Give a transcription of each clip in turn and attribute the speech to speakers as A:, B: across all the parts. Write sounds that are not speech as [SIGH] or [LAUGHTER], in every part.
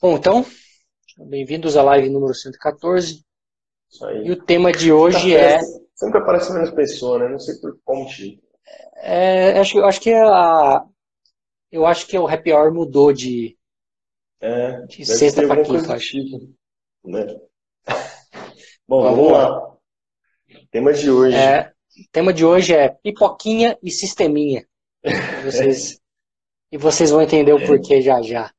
A: Bom, então, bem-vindos à live número 114. Isso aí. E o tema de hoje é.
B: Sempre aparece menos pessoa, né? Não sei por qual motivo.
A: É, acho, acho que a. Eu acho que o happy hour mudou de.
B: É,
A: de sexta para quinta, acho.
B: Tipo, né? [LAUGHS] Bom, vamos, vamos lá. lá. Tema de hoje.
A: É, tema de hoje é pipoquinha e sisteminha. [LAUGHS] Vocês, e vocês vão entender o porquê já já.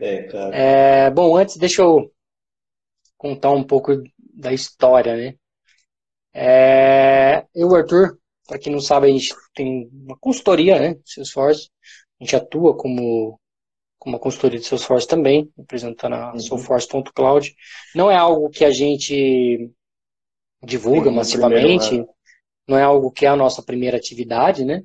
B: É, claro.
A: É, bom, antes deixa eu contar um pouco da história, né? É, eu, Arthur, para quem não sabe, a gente tem uma consultoria, né? Salesforce. A gente atua como, como uma consultoria de Salesforce também, representando a uhum. Salesforce.cloud. Não é algo que a gente divulga massivamente, primeiro, né? não é algo que é a nossa primeira atividade, né?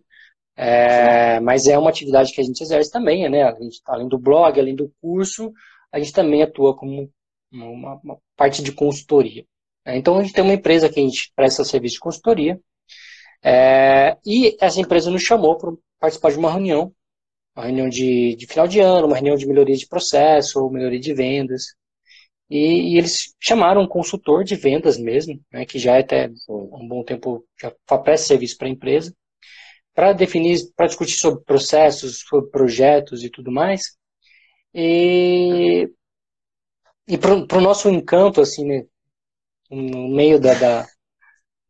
A: É, mas é uma atividade que a gente exerce também, né? A gente, além do blog, além do curso, a gente também atua como uma, uma parte de consultoria. Né? Então a gente tem uma empresa que a gente presta serviço de consultoria é, e essa empresa nos chamou para participar de uma reunião, uma reunião de, de, final de ano, uma reunião de melhoria de processo, ou melhoria de vendas. E, e eles chamaram um consultor de vendas mesmo, né, que já é até um bom tempo, já presta serviço para a empresa para definir, para discutir sobre processos, sobre projetos e tudo mais. E, e para o nosso encanto, assim, né, no meio da, da,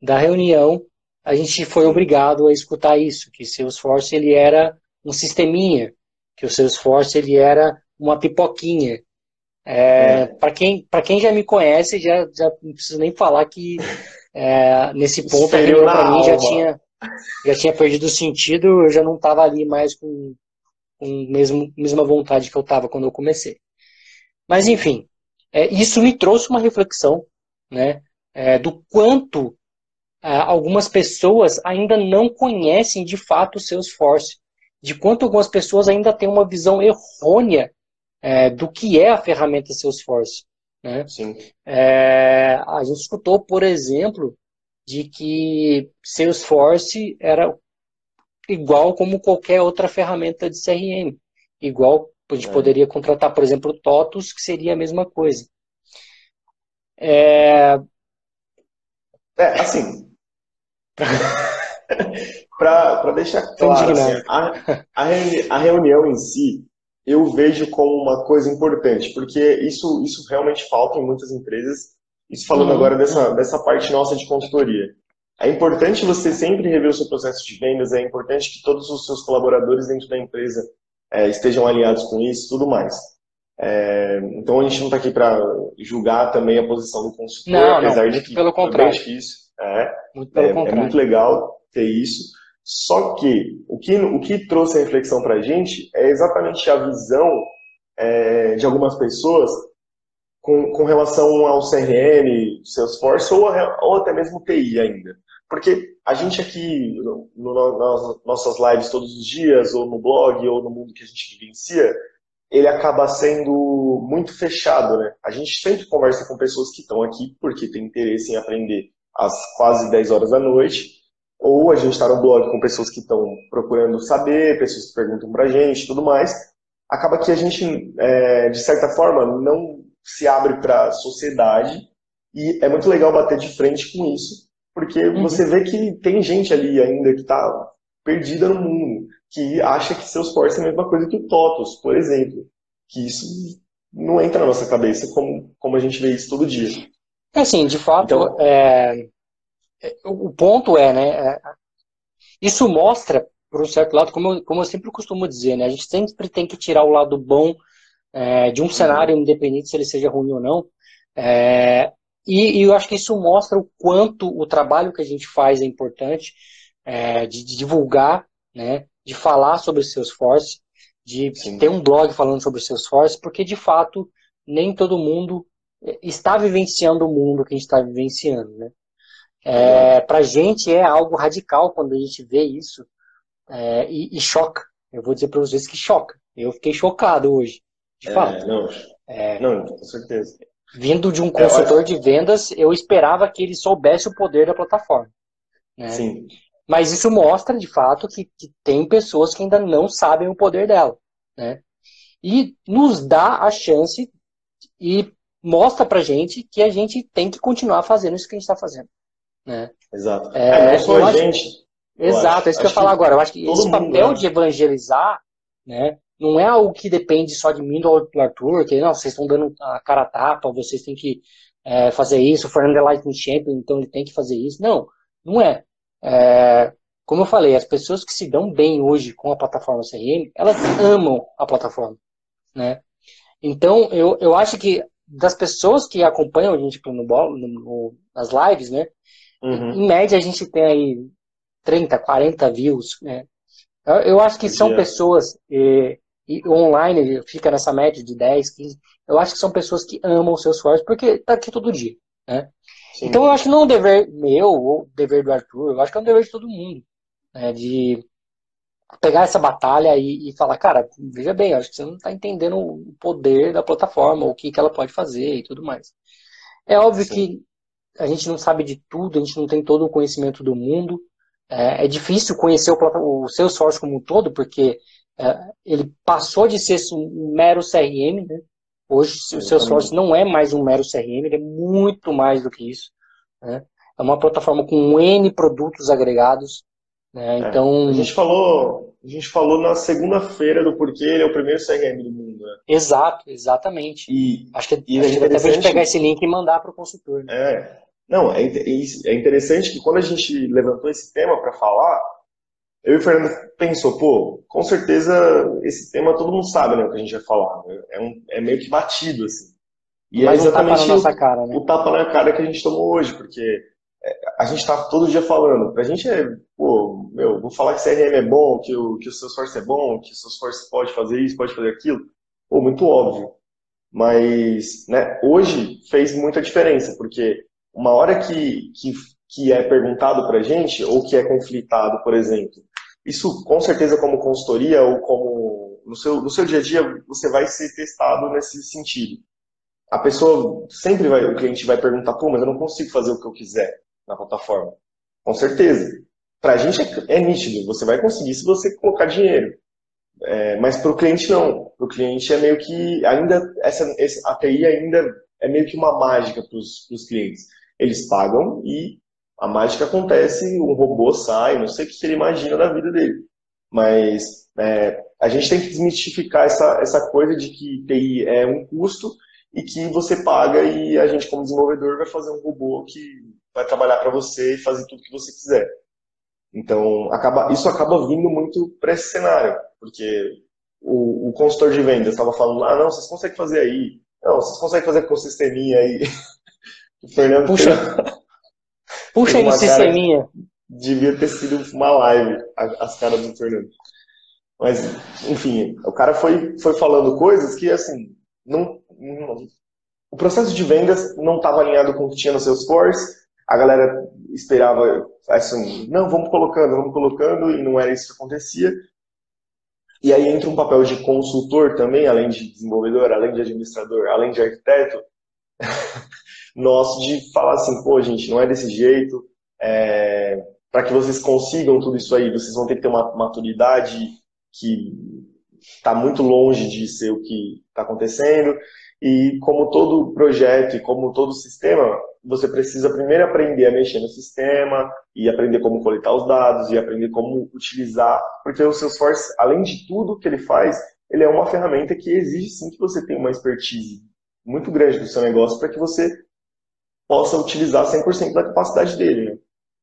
A: da, reunião, a gente foi obrigado a escutar isso, que Salesforce ele era um sisteminha, que o Salesforce ele era uma pipoquinha. É, é. Para quem, quem já me conhece, já, já não preciso nem falar que é, nesse ponto para mim já tinha já tinha perdido o sentido, eu já não estava ali mais com, com mesmo mesma vontade que eu estava quando eu comecei. Mas enfim, é, isso me trouxe uma reflexão, né, é, do quanto é, algumas pessoas ainda não conhecem de fato o Salesforce, de quanto algumas pessoas ainda têm uma visão errônea é, do que é a ferramenta Salesforce. Né?
B: Sim.
A: É, a gente escutou, por exemplo, de que Salesforce era igual como qualquer outra ferramenta de CRM. Igual a gente é. poderia contratar, por exemplo, o TOTUS, que seria a mesma coisa.
B: É, é assim. Para [LAUGHS] deixar claro, assim, a, a, a reunião em si, eu vejo como uma coisa importante, porque isso, isso realmente falta em muitas empresas isso falando uhum. agora dessa, dessa parte nossa de consultoria. É importante você sempre rever o seu processo de vendas, é importante que todos os seus colaboradores dentro da empresa é, estejam alinhados com isso tudo mais. É, então a gente não está aqui para julgar também a posição do consultor,
A: não, apesar não, de que
B: pelo
A: contrário.
B: é difícil. É, muito é, é, muito legal ter isso. Só que o que, o que trouxe a reflexão para a gente é exatamente a visão é, de algumas pessoas com, com relação ao CRM, Salesforce, ou, ou até mesmo TI ainda. Porque a gente aqui, no, no, nas nossas lives todos os dias, ou no blog, ou no mundo que a gente vivencia, ele acaba sendo muito fechado, né? A gente sempre conversa com pessoas que estão aqui porque tem interesse em aprender às quase 10 horas da noite, ou a gente está no blog com pessoas que estão procurando saber, pessoas que perguntam pra gente tudo mais. Acaba que a gente, é, de certa forma, não se abre para a sociedade e é muito legal bater de frente com isso, porque uhum. você vê que tem gente ali ainda que está perdida no mundo, que acha que seus portos é a mesma coisa que o TOTOS, por exemplo. Que isso não entra na nossa cabeça como, como a gente vê isso todo dia.
A: É assim, de fato, então, é, é o ponto é, né, é, isso mostra, por um certo lado, como eu, como eu sempre costumo dizer, né, a gente sempre tem que tirar o lado bom é, de um cenário independente se ele seja ruim ou não. É, e, e, eu acho que isso mostra o quanto o trabalho que a gente faz é importante, é, de, de, divulgar, né, de falar sobre o Salesforce, de Sim. ter um blog falando sobre o Salesforce, porque de fato nem todo mundo está vivenciando o mundo que a gente está vivenciando. Né? É, Para a gente é algo radical quando a gente vê isso é, e, e choca. Eu vou dizer para vocês que choca. Eu fiquei chocado hoje de é, fato.
B: Não, é, não, com certeza.
A: Vindo de um consultor acho... de vendas, eu esperava que ele soubesse o poder da plataforma. Né?
B: Sim.
A: Mas isso mostra, de fato, que, que, tem pessoas que ainda não sabem o poder dela. Né? e nos dá a chance e mostra pra gente que a gente tem que continuar fazendo isso que a gente está fazendo. Né?
B: Exato. É, é não só a gente.
A: Exato, é isso que eu ia falar agora. Eu acho que esse papel né? de evangelizar né, não é algo que depende só de mim do Arthur, que não, vocês estão dando a cara a tapa, vocês têm que é, fazer isso, o Fernando é Lightning Champion, então ele tem que fazer isso. Não, não é. é. Como eu falei, as pessoas que se dão bem hoje com a plataforma CRM, elas amam a plataforma. Né? Então, eu, eu acho que das pessoas que acompanham a gente no, no, nas lives, né? Uhum. Em média, a gente tem aí 30, 40 views, né? Eu, eu acho que são pessoas e, e online, fica nessa média de 10, 15. Eu acho que são pessoas que amam o seu esforço porque tá aqui todo dia, né? Sim. Então eu acho que não é um dever meu ou dever do Arthur, eu acho que é um dever de todo mundo, né? De pegar essa batalha e, e falar, cara, veja bem, acho que você não está entendendo o poder da plataforma, o que, que ela pode fazer e tudo mais. É óbvio Sim. que a gente não sabe de tudo, a gente não tem todo o conhecimento do mundo. É, é difícil conhecer o, o Salesforce como um todo, porque ele passou de ser um mero CRM, né? Hoje o Salesforce não é mais um mero CRM, ele é muito mais do que isso. Né? É uma plataforma com N produtos agregados. Né? É. Então,
B: a gente falou, a gente falou na segunda-feira do porquê ele é o primeiro CRM do mundo. Né?
A: Exato, exatamente. E, acho que, e acho é que até pegar esse link e mandar para o consultor.
B: Né? É, não, é, é interessante que quando a gente levantou esse tema para falar, eu e o Fernando pensou, pô, com certeza esse tema todo mundo sabe, né, o que a gente vai falar. Né? É, um, é meio que batido, assim.
A: E Mas é exatamente um tapa cara, né?
B: o tapa na cara que a gente tomou hoje, porque é, a gente tá todo dia falando. Pra gente é, pô, meu, vou falar que CRM é bom, que o, que o Salesforce é bom, que o Salesforce pode fazer isso, pode fazer aquilo. Pô, muito óbvio. Mas, né, hoje fez muita diferença, porque uma hora que, que, que é perguntado para a gente, ou que é conflitado, por exemplo, isso com certeza como consultoria ou como no seu, no seu dia a dia você vai ser testado nesse sentido. A pessoa sempre vai, o cliente vai perguntar, pô, mas eu não consigo fazer o que eu quiser na plataforma. Com certeza. Para a gente é, é, nítido, você vai conseguir se você colocar dinheiro. É, mas para o cliente não. Para o cliente é meio que ainda essa, essa a TI ainda é meio que uma mágica para os clientes. Eles pagam e a mágica acontece, um robô sai, não sei o que ele imagina da vida dele. Mas é, a gente tem que desmistificar essa, essa coisa de que TI é um custo e que você paga e a gente, como desenvolvedor, vai fazer um robô que vai trabalhar para você e fazer tudo que você quiser. Então, acaba, isso acaba vindo muito para esse cenário, porque o, o consultor de vendas estava falando, ah, não, vocês conseguem fazer aí, não, vocês conseguem fazer com sisteminha aí. [LAUGHS] O Fernando
A: puxa, puxa aí no sisteminha.
B: Devia ter sido uma live as caras do Fernando. Mas, enfim, o cara foi, foi falando coisas que, assim, não, não o processo de vendas não estava alinhado com o que tinha no Salesforce. A galera esperava, assim, não, vamos colocando, vamos colocando, e não era isso que acontecia. E aí entra um papel de consultor também, além de desenvolvedor, além de administrador, além de arquiteto, [LAUGHS] nosso de falar assim, pô, gente, não é desse jeito. É, para que vocês consigam tudo isso aí, vocês vão ter que ter uma maturidade que está muito longe de ser o que está acontecendo. E como todo projeto e como todo sistema, você precisa primeiro aprender a mexer no sistema e aprender como coletar os dados e aprender como utilizar, porque o Salesforce, além de tudo que ele faz, ele é uma ferramenta que exige sim que você tenha uma expertise muito grande do seu negócio para que você possa utilizar 100% da capacidade dele. Né?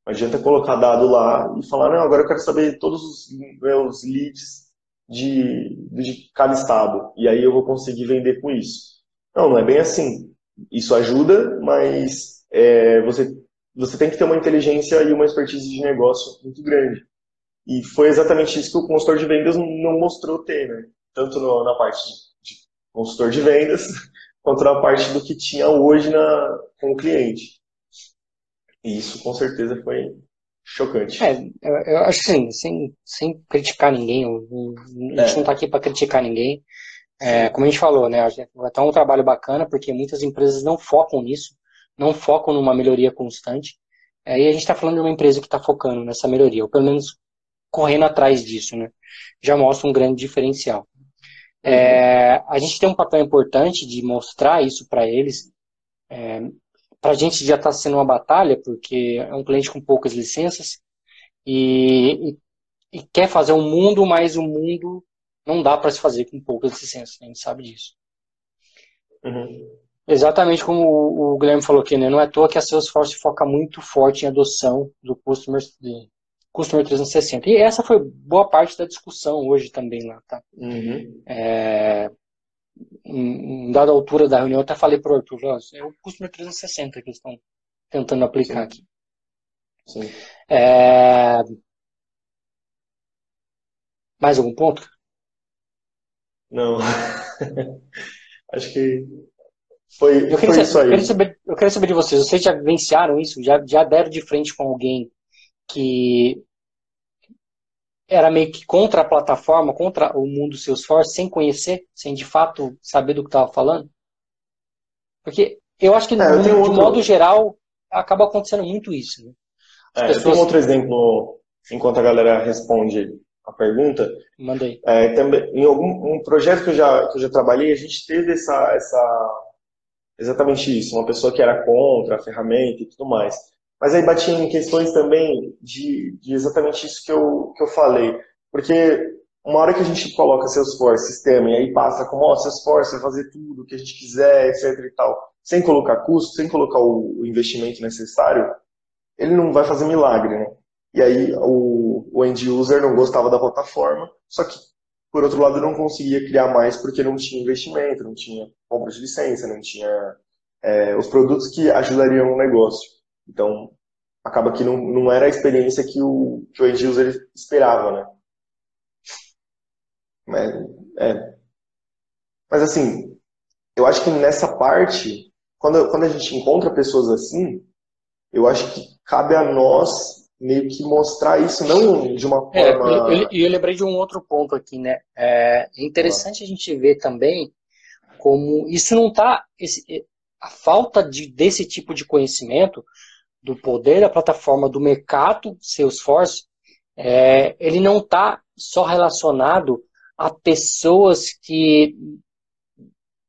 B: Não adianta colocar dado lá e falar, não, agora eu quero saber todos os meus leads de, de cada estado, e aí eu vou conseguir vender com isso. Não, não é bem assim. Isso ajuda, mas é, você, você tem que ter uma inteligência e uma expertise de negócio muito grande. E foi exatamente isso que o consultor de vendas não mostrou ter, né? Tanto no, na parte de, de consultor de vendas, quanto na parte do que tinha hoje na, com o cliente. E isso com certeza foi chocante.
A: É, eu, acho assim, sem, sem criticar ninguém, a gente é. não está aqui para criticar ninguém. É, como a gente falou, né, ter um trabalho bacana, porque muitas empresas não focam nisso, não focam numa melhoria constante. É, e a gente está falando de uma empresa que está focando nessa melhoria, ou pelo menos correndo atrás disso, né? Já mostra um grande diferencial. É, a gente tem um papel importante de mostrar isso para eles. É, para a gente já está sendo uma batalha, porque é um cliente com poucas licenças e, e, e quer fazer um mundo, mas o mundo não dá para se fazer com poucas licenças, a gente sabe disso. Uhum. Exatamente como o, Guilherme falou aqui, né? Não é à toa que a Salesforce foca muito forte em adoção do Customer, de Customer 360. E essa foi boa parte da discussão hoje também lá, tá? Uhum. É, em, dada altura da reunião, eu até falei para o Arthur, é o Customer 360 que eles estão tentando aplicar Sim. aqui. Sim. É... Mais algum ponto?
B: Não. [LAUGHS] Acho que foi,
A: eu
B: foi
A: saber,
B: isso aí.
A: Eu quero, saber, eu quero saber de vocês. Vocês já vivenciaram isso? Já, já deram de frente com alguém que era meio que contra a plataforma, contra o mundo Salesforce, sem conhecer, sem de fato saber do que estava falando? Porque eu acho que, é, no, de outro... modo geral, acaba acontecendo muito isso. Né?
B: É, pessoas... Eu tenho outro exemplo, enquanto a galera responde a pergunta.
A: Mandei.
B: É, também, em algum um projeto que eu, já, que eu já trabalhei, a gente teve essa, essa exatamente isso, uma pessoa que era contra a ferramenta e tudo mais. Mas aí batia em questões também de, de exatamente isso que eu, que eu falei. Porque uma hora que a gente coloca Salesforce, sistema, e aí passa como, ó, oh, Salesforce vai fazer tudo o que a gente quiser, etc e tal, sem colocar custo, sem colocar o, o investimento necessário, ele não vai fazer milagre, né? E aí o, o end user não gostava da plataforma, só que, por outro lado, não conseguia criar mais porque não tinha investimento, não tinha compra de licença, não tinha é, os produtos que ajudariam no negócio. Então, acaba que não, não era a experiência que o, que o end user esperava, né? Mas, é. Mas assim, eu acho que nessa parte, quando, quando a gente encontra pessoas assim, eu acho que cabe a nós meio que mostrar isso, não de uma
A: é, forma. E eu, eu, lembrei de um outro ponto aqui, né? É interessante ah. a gente ver também como isso não está. A falta de, desse tipo de conhecimento do poder da plataforma, do mercado Salesforce, é, ele não está só relacionado a pessoas que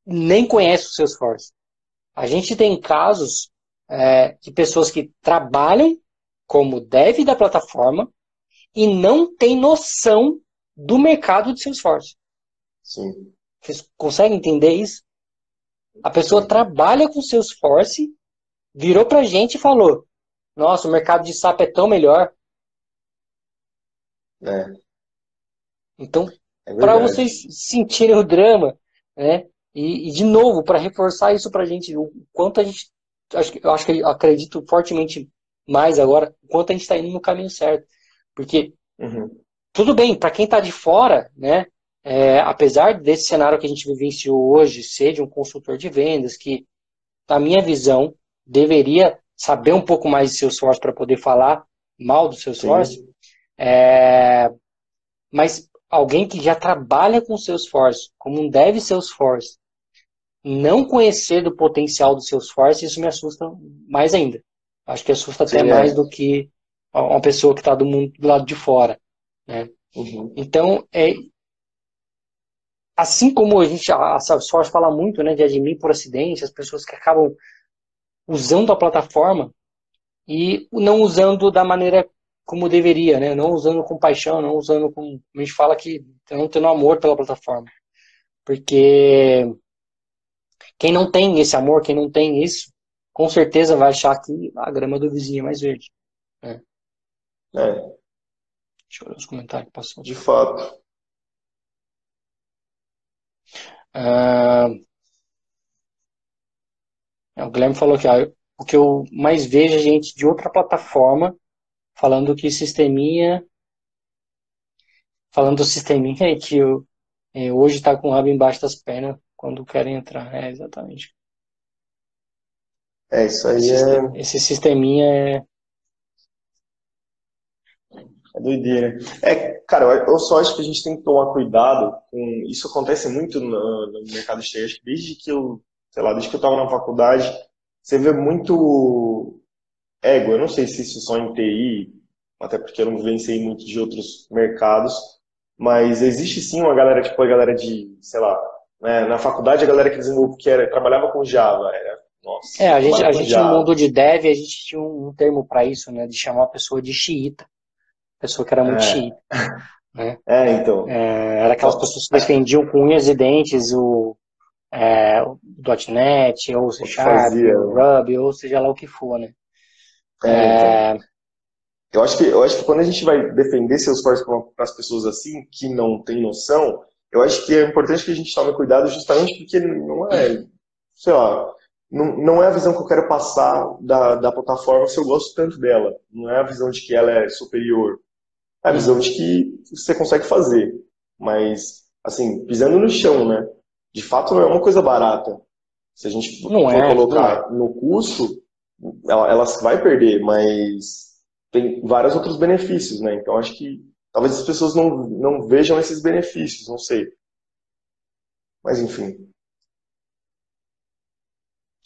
A: nem conhecem o Salesforce. A gente tem casos é, de pessoas que trabalham como dev da plataforma e não tem noção do mercado de Salesforce.
B: Sim.
A: Vocês conseguem entender isso? A pessoa Sim. trabalha com Salesforce, virou pra gente e falou: Nossa, o mercado de SAP é tão melhor.
B: É.
A: Então, é para vocês sentirem o drama, né? E, e de novo, para reforçar isso pra gente, o quanto a gente. Acho, eu acho que acredito fortemente mais agora o quanto a gente está indo no caminho certo. Porque, uhum. tudo bem, para quem está de fora, né, é, apesar desse cenário que a gente vivenciou hoje ser de um consultor de vendas, que, na minha visão, deveria saber um pouco mais de Salesforce para poder falar mal do Salesforce, é, mas alguém que já trabalha com Salesforce, como um dev Salesforce, não conhecer do potencial do Salesforce, isso me assusta mais ainda. Acho que assusta até Sim, é. mais do que uma pessoa que está do mundo do lado de fora. Né? Uhum. Então, é, assim como a gente, a Salesforce fala muito né, de admin por acidente, as pessoas que acabam usando a plataforma e não usando da maneira como deveria, né? não usando com paixão, não usando com. A gente fala que não tendo amor pela plataforma. Porque quem não tem esse amor, quem não tem isso, com certeza vai achar que a grama do vizinho é mais verde. Né?
B: É.
A: Deixa eu ver os comentários que passou.
B: De fato.
A: Uh, o Guilherme falou que ah, o que eu mais vejo é gente de outra plataforma falando que sisteminha falando do sisteminha que eu, é, hoje está com o rabo embaixo das pernas quando querem entrar. É, exatamente.
B: É, isso aí
A: esse,
B: é.
A: Esse sisteminha é.
B: É doideira. É, cara, eu só acho que a gente tem que tomar cuidado com. Isso acontece muito no, no mercado externo. Desde que eu, sei lá, desde que eu estava na faculdade, você vê muito ego. Eu não sei se isso só em TI, até porque eu não vivenciei muito de outros mercados, mas existe sim uma galera, tipo a galera de, sei lá, né, na faculdade a galera que desenvolveu, que era, trabalhava com Java, era, nossa.
A: É, a gente, a gente no mundo de dev, a gente tinha um termo para isso, né, de chamar a pessoa de xiita, pessoa que era muito é. xiita. Né? [LAUGHS]
B: É, então.
A: É, era aquelas pessoas que defendiam com unhas e dentes o, é, o .NET, ou C Sharp, o Ruby, ou seja lá o que for, né?
B: É, é, então. Eu acho, que, eu acho que quando a gente vai defender Salesforce para as pessoas assim, que não têm noção, eu acho que é importante que a gente tome cuidado justamente porque não é, sei lá, não, não é a visão que eu quero passar da, da plataforma se eu gosto tanto dela. Não é a visão de que ela é superior. É a visão de que você consegue fazer. Mas, assim, pisando no chão, né? De fato, não é uma coisa barata. Se a gente não for é, colocar é. no custo, ela, ela vai perder, mas tem vários outros benefícios, né? Então acho que talvez as pessoas não, não vejam esses benefícios, não sei. Mas enfim.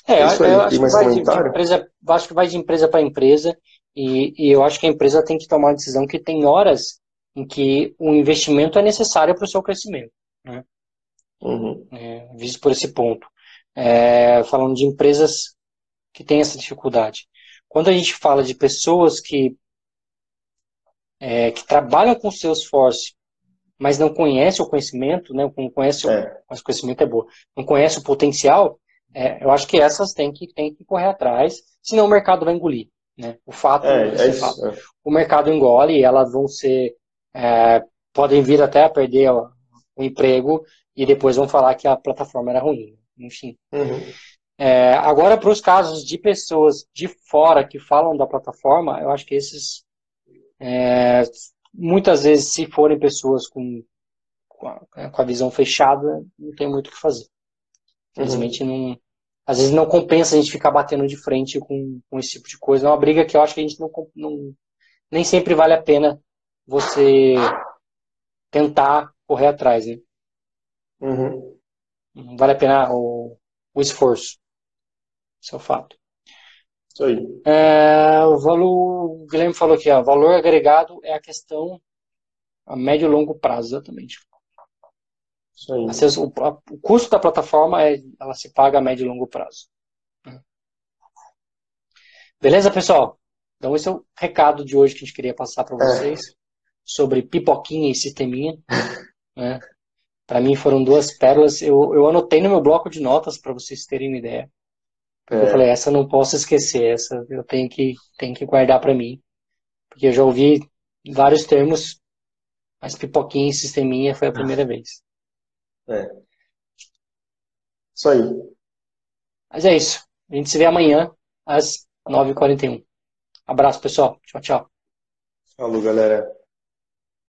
A: É, eu, eu acho, que vai de, de empresa, acho que vai de empresa para empresa e, e, eu acho que a empresa tem que tomar uma decisão que tem horas em que o investimento é necessário para o seu crescimento. Né? Uhum. É, visto por esse ponto. É, falando de empresas que têm essa dificuldade. Quando a gente fala de pessoas que, é, que trabalham com Salesforce, mas não conhecem o conhecimento, né, não conhece é. o, conhecimento é bom, não conhece o potencial, é, eu acho que essas têm que, têm que correr atrás, senão o mercado vai engolir. Né? O fato é, é fato. É. O mercado engole e elas vão ser. É, podem vir até a perder o, emprego e depois vão falar que a plataforma era ruim. Enfim. Uhum. É, agora, para os casos de pessoas de fora que falam da plataforma, eu acho que esses, é, muitas vezes, se forem pessoas com, com, a, com a visão fechada, não tem muito o que fazer. Infelizmente, uhum. não, às vezes não compensa a gente ficar batendo de frente com, com esse tipo de coisa. É uma briga que eu acho que a gente não, não nem sempre vale a pena você tentar correr atrás, né? Uhum. Vale a pena o, o esforço. Esse é o fato.
B: Isso aí.
A: É, o, valor, o Guilherme falou aqui, ó, valor agregado é a questão a médio e longo prazo, exatamente. Isso aí. O, a, o, custo da plataforma é, ela se paga a médio e longo prazo. Beleza, pessoal? Então esse é o recado de hoje que a gente queria passar para é. vocês é. sobre pipoquinha e sisteminha. Né? Para mim foram duas pérolas. Eu, eu anotei no meu bloco de notas para vocês terem uma ideia. É. Eu falei, essa eu não posso esquecer, essa eu tenho que, tenho que guardar para mim. Porque eu já ouvi vários termos, mas pipoquinha e sisteminha foi a primeira vez.
B: É. Isso aí.
A: Mas é isso. A gente se vê amanhã às 9h41. Abraço, pessoal. Tchau, tchau.
B: Falou, galera.